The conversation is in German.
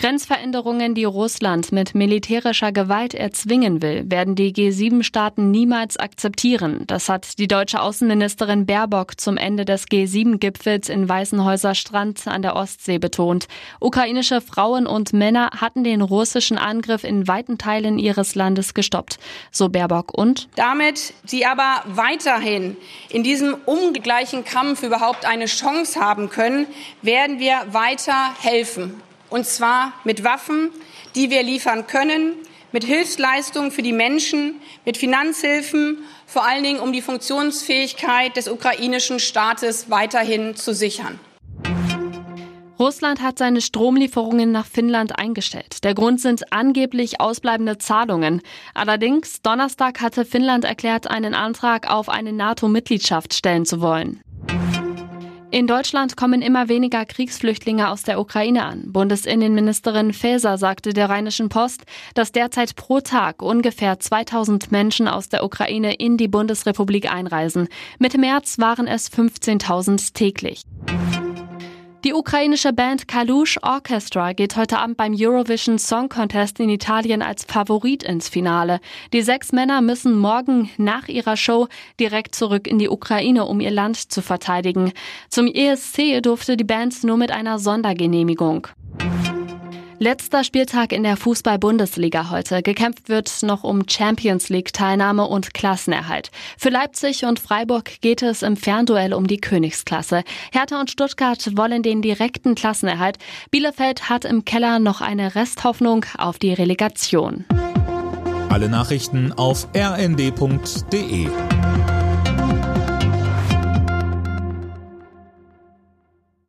Grenzveränderungen, die Russland mit militärischer Gewalt erzwingen will, werden die G7-Staaten niemals akzeptieren. Das hat die deutsche Außenministerin Baerbock zum Ende des G7-Gipfels in Weißenhäuser Strand an der Ostsee betont. Ukrainische Frauen und Männer hatten den russischen Angriff in weiten Teilen ihres Landes gestoppt. So Baerbock und damit sie aber weiterhin in diesem ungleichen Kampf überhaupt eine Chance haben können, werden wir weiter helfen und zwar mit Waffen, die wir liefern können, mit Hilfsleistungen für die Menschen, mit Finanzhilfen, vor allen Dingen um die Funktionsfähigkeit des ukrainischen Staates weiterhin zu sichern. Russland hat seine Stromlieferungen nach Finnland eingestellt. Der Grund sind angeblich ausbleibende Zahlungen. Allerdings, Donnerstag hatte Finnland erklärt, einen Antrag auf eine NATO-Mitgliedschaft stellen zu wollen. In Deutschland kommen immer weniger Kriegsflüchtlinge aus der Ukraine an. Bundesinnenministerin Faeser sagte der Rheinischen Post, dass derzeit pro Tag ungefähr 2000 Menschen aus der Ukraine in die Bundesrepublik einreisen. Mitte März waren es 15.000 täglich. Die ukrainische Band Kalush Orchestra geht heute Abend beim Eurovision Song Contest in Italien als Favorit ins Finale. Die sechs Männer müssen morgen nach ihrer Show direkt zurück in die Ukraine, um ihr Land zu verteidigen. Zum ESC durfte die Band nur mit einer Sondergenehmigung. Letzter Spieltag in der Fußball-Bundesliga heute. Gekämpft wird noch um Champions League-Teilnahme und Klassenerhalt. Für Leipzig und Freiburg geht es im Fernduell um die Königsklasse. Hertha und Stuttgart wollen den direkten Klassenerhalt. Bielefeld hat im Keller noch eine Resthoffnung auf die Relegation. Alle Nachrichten auf rnd.de